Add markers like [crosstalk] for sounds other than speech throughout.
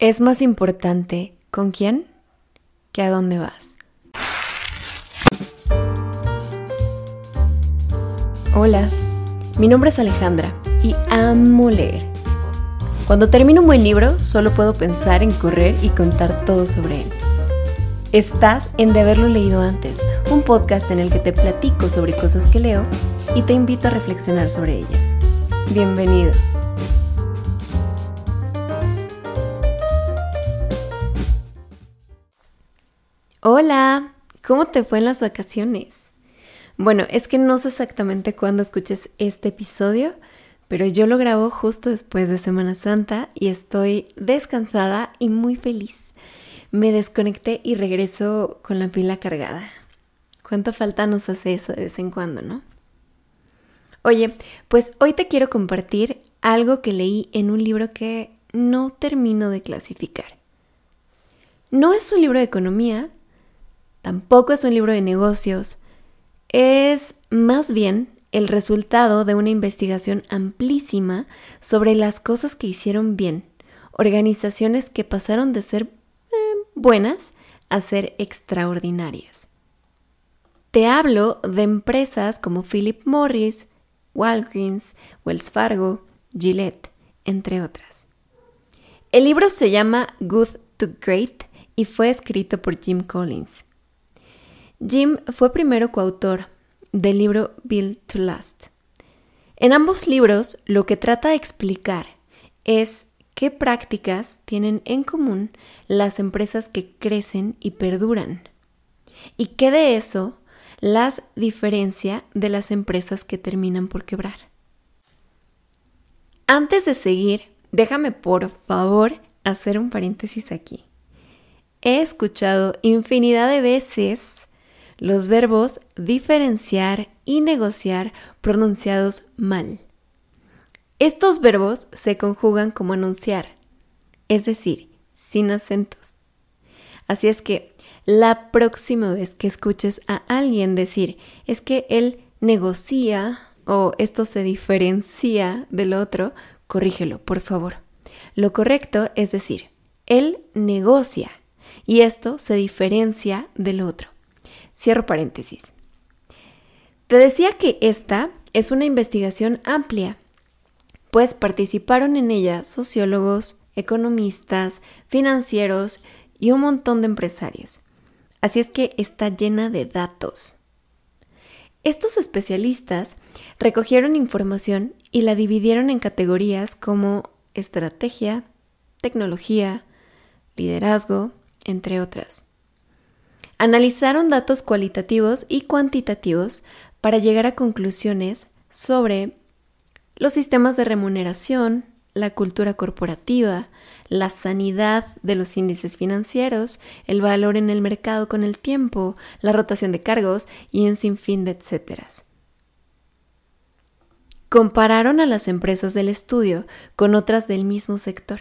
Es más importante con quién que a dónde vas. Hola, mi nombre es Alejandra y amo leer. Cuando termino un buen libro, solo puedo pensar en correr y contar todo sobre él. Estás en De haberlo leído antes, un podcast en el que te platico sobre cosas que leo y te invito a reflexionar sobre ellas. Bienvenido. Hola, ¿cómo te fue en las vacaciones? Bueno, es que no sé exactamente cuándo escuches este episodio, pero yo lo grabo justo después de Semana Santa y estoy descansada y muy feliz. Me desconecté y regreso con la pila cargada. ¿Cuánta falta nos hace eso de vez en cuando, no? Oye, pues hoy te quiero compartir algo que leí en un libro que no termino de clasificar. No es un libro de economía, tampoco es un libro de negocios, es más bien el resultado de una investigación amplísima sobre las cosas que hicieron bien, organizaciones que pasaron de ser eh, buenas a ser extraordinarias. Te hablo de empresas como Philip Morris, Walgreens, Wells Fargo, Gillette, entre otras. El libro se llama Good to Great y fue escrito por Jim Collins. Jim fue primero coautor del libro Build to Last. En ambos libros lo que trata de explicar es qué prácticas tienen en común las empresas que crecen y perduran y qué de eso las diferencia de las empresas que terminan por quebrar. Antes de seguir, déjame por favor hacer un paréntesis aquí. He escuchado infinidad de veces los verbos diferenciar y negociar pronunciados mal. Estos verbos se conjugan como anunciar, es decir, sin acentos. Así es que la próxima vez que escuches a alguien decir es que él negocia o esto se diferencia del otro, corrígelo, por favor. Lo correcto es decir, él negocia y esto se diferencia del otro. Cierro paréntesis. Te decía que esta es una investigación amplia, pues participaron en ella sociólogos, economistas, financieros y un montón de empresarios. Así es que está llena de datos. Estos especialistas recogieron información y la dividieron en categorías como estrategia, tecnología, liderazgo, entre otras. Analizaron datos cualitativos y cuantitativos para llegar a conclusiones sobre los sistemas de remuneración, la cultura corporativa, la sanidad de los índices financieros, el valor en el mercado con el tiempo, la rotación de cargos y un sinfín de etcéteras. Compararon a las empresas del estudio con otras del mismo sector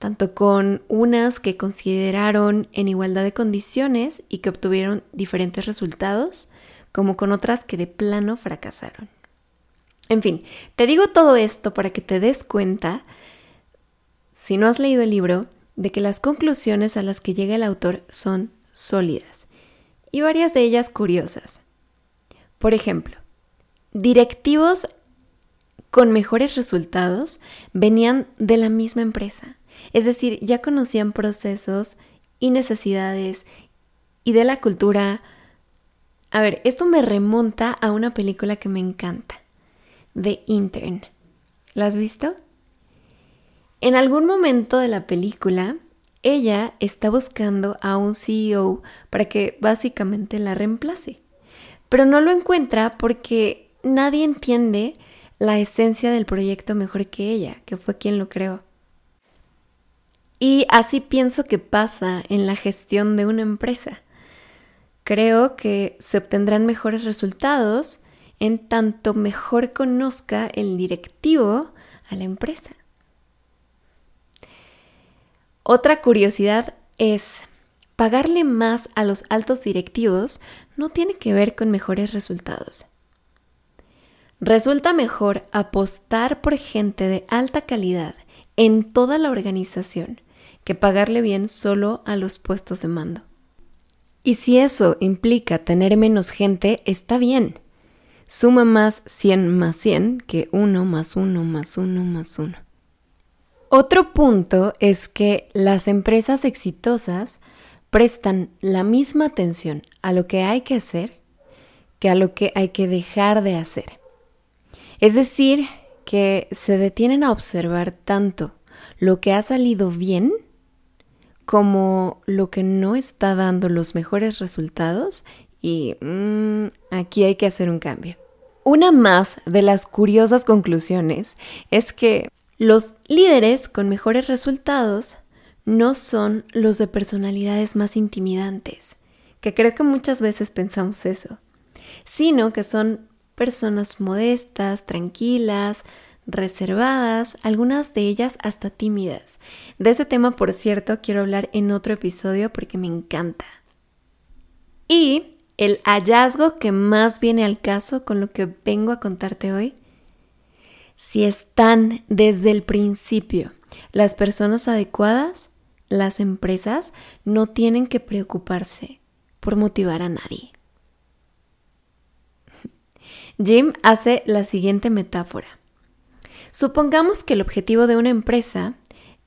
tanto con unas que consideraron en igualdad de condiciones y que obtuvieron diferentes resultados, como con otras que de plano fracasaron. En fin, te digo todo esto para que te des cuenta, si no has leído el libro, de que las conclusiones a las que llega el autor son sólidas y varias de ellas curiosas. Por ejemplo, directivos con mejores resultados venían de la misma empresa es decir, ya conocían procesos y necesidades y de la cultura. A ver, esto me remonta a una película que me encanta, The Intern. ¿La has visto? En algún momento de la película, ella está buscando a un CEO para que básicamente la reemplace, pero no lo encuentra porque nadie entiende la esencia del proyecto mejor que ella, que fue quien lo creó. Así pienso que pasa en la gestión de una empresa. Creo que se obtendrán mejores resultados en tanto mejor conozca el directivo a la empresa. Otra curiosidad es, pagarle más a los altos directivos no tiene que ver con mejores resultados. Resulta mejor apostar por gente de alta calidad en toda la organización que pagarle bien solo a los puestos de mando. Y si eso implica tener menos gente, está bien. Suma más 100 más 100 que 1 más 1 más 1 más 1. Otro punto es que las empresas exitosas prestan la misma atención a lo que hay que hacer que a lo que hay que dejar de hacer. Es decir, que se detienen a observar tanto lo que ha salido bien como lo que no está dando los mejores resultados y mm, aquí hay que hacer un cambio. Una más de las curiosas conclusiones es que los líderes con mejores resultados no son los de personalidades más intimidantes, que creo que muchas veces pensamos eso, sino que son personas modestas, tranquilas, reservadas, algunas de ellas hasta tímidas. De ese tema, por cierto, quiero hablar en otro episodio porque me encanta. Y el hallazgo que más viene al caso con lo que vengo a contarte hoy, si están desde el principio las personas adecuadas, las empresas no tienen que preocuparse por motivar a nadie. [laughs] Jim hace la siguiente metáfora. Supongamos que el objetivo de una empresa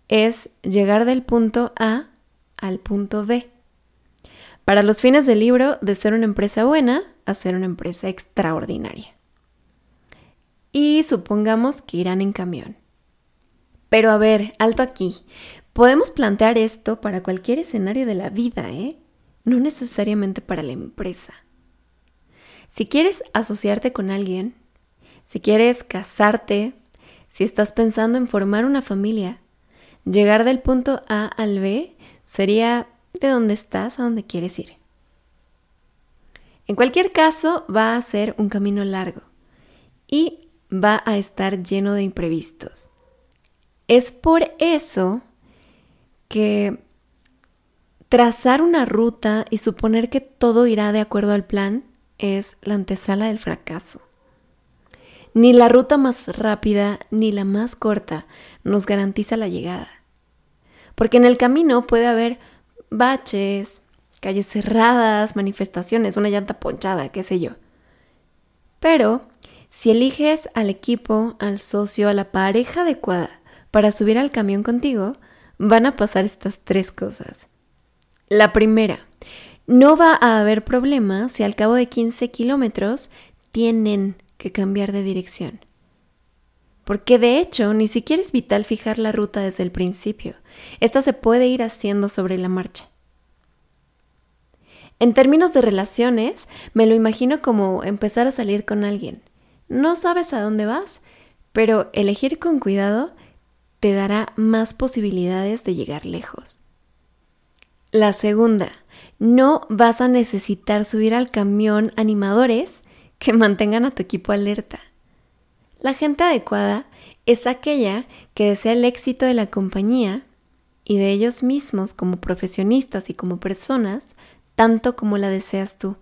es llegar del punto A al punto B. Para los fines del libro, de ser una empresa buena a ser una empresa extraordinaria. Y supongamos que irán en camión. Pero a ver, alto aquí. Podemos plantear esto para cualquier escenario de la vida, ¿eh? No necesariamente para la empresa. Si quieres asociarte con alguien, si quieres casarte, si estás pensando en formar una familia, llegar del punto A al B sería de dónde estás a dónde quieres ir. En cualquier caso, va a ser un camino largo y va a estar lleno de imprevistos. Es por eso que trazar una ruta y suponer que todo irá de acuerdo al plan es la antesala del fracaso. Ni la ruta más rápida ni la más corta nos garantiza la llegada. Porque en el camino puede haber baches, calles cerradas, manifestaciones, una llanta ponchada, qué sé yo. Pero si eliges al equipo, al socio, a la pareja adecuada para subir al camión contigo, van a pasar estas tres cosas. La primera, no va a haber problema si al cabo de 15 kilómetros tienen que cambiar de dirección. Porque de hecho ni siquiera es vital fijar la ruta desde el principio. Esta se puede ir haciendo sobre la marcha. En términos de relaciones, me lo imagino como empezar a salir con alguien. No sabes a dónde vas, pero elegir con cuidado te dará más posibilidades de llegar lejos. La segunda, no vas a necesitar subir al camión animadores que mantengan a tu equipo alerta. La gente adecuada es aquella que desea el éxito de la compañía y de ellos mismos como profesionistas y como personas, tanto como la deseas tú.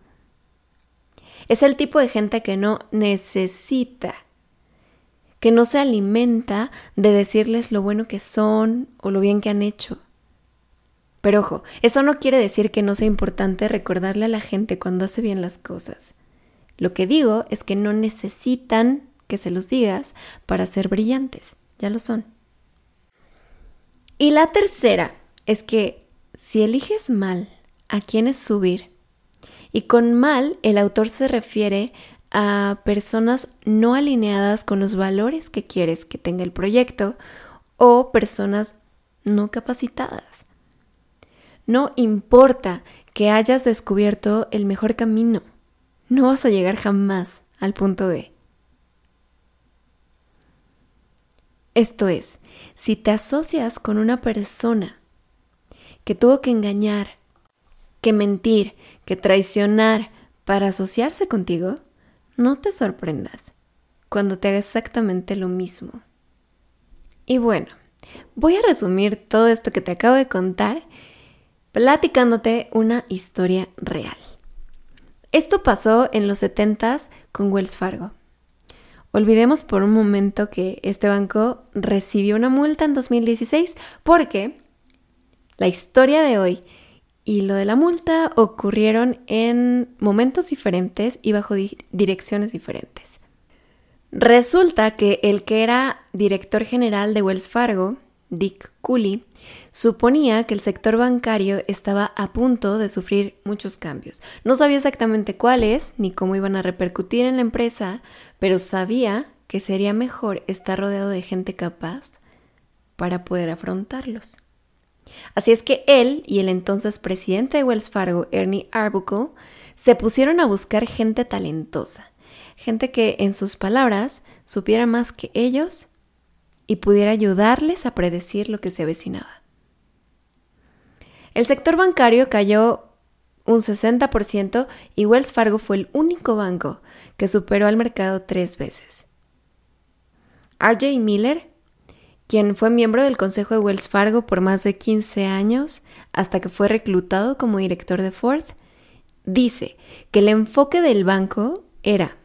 Es el tipo de gente que no necesita, que no se alimenta de decirles lo bueno que son o lo bien que han hecho. Pero ojo, eso no quiere decir que no sea importante recordarle a la gente cuando hace bien las cosas. Lo que digo es que no necesitan que se los digas para ser brillantes, ya lo son. Y la tercera es que si eliges mal a quienes subir, y con mal el autor se refiere a personas no alineadas con los valores que quieres que tenga el proyecto o personas no capacitadas. No importa que hayas descubierto el mejor camino, no vas a llegar jamás al punto B. Esto es, si te asocias con una persona que tuvo que engañar, que mentir, que traicionar para asociarse contigo, no te sorprendas cuando te haga exactamente lo mismo. Y bueno, voy a resumir todo esto que te acabo de contar platicándote una historia real. Esto pasó en los 70s con Wells Fargo. Olvidemos por un momento que este banco recibió una multa en 2016 porque la historia de hoy y lo de la multa ocurrieron en momentos diferentes y bajo direcciones diferentes. Resulta que el que era director general de Wells Fargo, Dick Cooley, suponía que el sector bancario estaba a punto de sufrir muchos cambios. No sabía exactamente cuáles ni cómo iban a repercutir en la empresa, pero sabía que sería mejor estar rodeado de gente capaz para poder afrontarlos. Así es que él y el entonces presidente de Wells Fargo, Ernie Arbuckle, se pusieron a buscar gente talentosa, gente que, en sus palabras, supiera más que ellos y pudiera ayudarles a predecir lo que se avecinaba. El sector bancario cayó un 60% y Wells Fargo fue el único banco que superó al mercado tres veces. RJ Miller, quien fue miembro del Consejo de Wells Fargo por más de 15 años hasta que fue reclutado como director de Ford, dice que el enfoque del banco era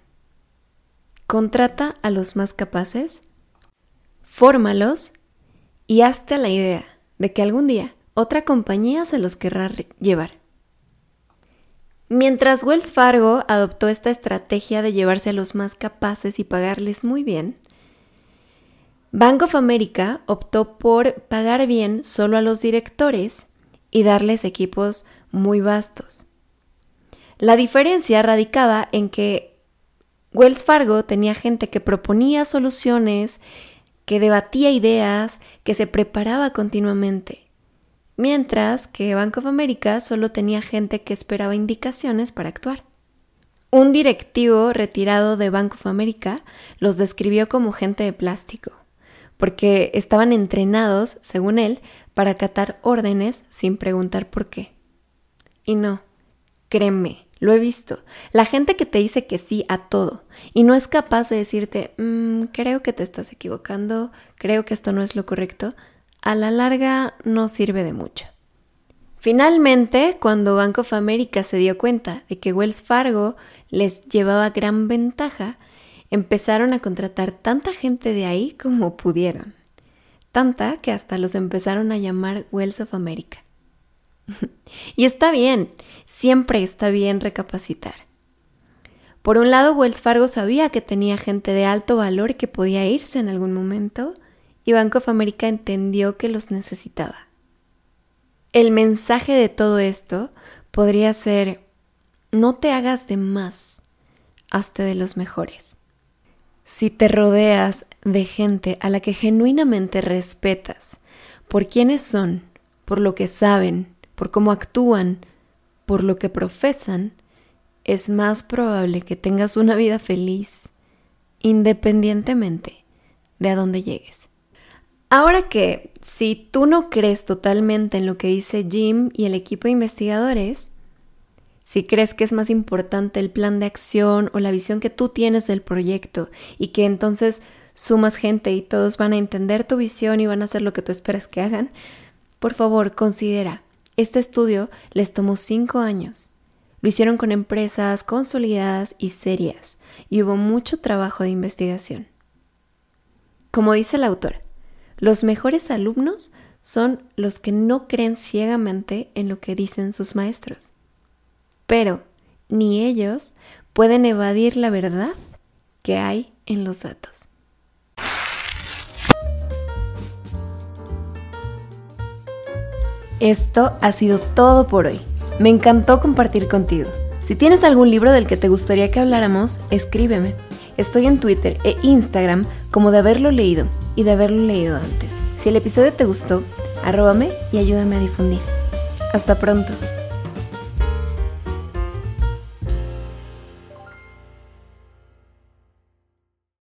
contrata a los más capaces fórmalos y hazte la idea de que algún día otra compañía se los querrá llevar. Mientras Wells Fargo adoptó esta estrategia de llevarse a los más capaces y pagarles muy bien, Bank of America optó por pagar bien solo a los directores y darles equipos muy vastos. La diferencia radicaba en que Wells Fargo tenía gente que proponía soluciones que debatía ideas, que se preparaba continuamente, mientras que Bank of America solo tenía gente que esperaba indicaciones para actuar. Un directivo retirado de Bank of America los describió como gente de plástico, porque estaban entrenados, según él, para acatar órdenes sin preguntar por qué. Y no, créeme, lo he visto. La gente que te dice que sí a todo y no es capaz de decirte, mm, creo que te estás equivocando, creo que esto no es lo correcto, a la larga no sirve de mucho. Finalmente, cuando Bank of America se dio cuenta de que Wells Fargo les llevaba gran ventaja, empezaron a contratar tanta gente de ahí como pudieron. Tanta que hasta los empezaron a llamar Wells of America. [laughs] y está bien, siempre está bien recapacitar. Por un lado, Wells Fargo sabía que tenía gente de alto valor que podía irse en algún momento y Bank of America entendió que los necesitaba. El mensaje de todo esto podría ser, no te hagas de más, hazte de los mejores. Si te rodeas de gente a la que genuinamente respetas por quiénes son, por lo que saben, por cómo actúan, por lo que profesan, es más probable que tengas una vida feliz, independientemente de a dónde llegues. Ahora que si tú no crees totalmente en lo que dice Jim y el equipo de investigadores, si crees que es más importante el plan de acción o la visión que tú tienes del proyecto y que entonces sumas gente y todos van a entender tu visión y van a hacer lo que tú esperas que hagan, por favor considera este estudio les tomó cinco años. Lo hicieron con empresas consolidadas y serias, y hubo mucho trabajo de investigación. Como dice el autor, los mejores alumnos son los que no creen ciegamente en lo que dicen sus maestros. Pero ni ellos pueden evadir la verdad que hay en los datos. Esto ha sido todo por hoy. Me encantó compartir contigo. Si tienes algún libro del que te gustaría que habláramos, escríbeme. Estoy en Twitter e Instagram como de haberlo leído y de haberlo leído antes. Si el episodio te gustó, arróbame y ayúdame a difundir. Hasta pronto.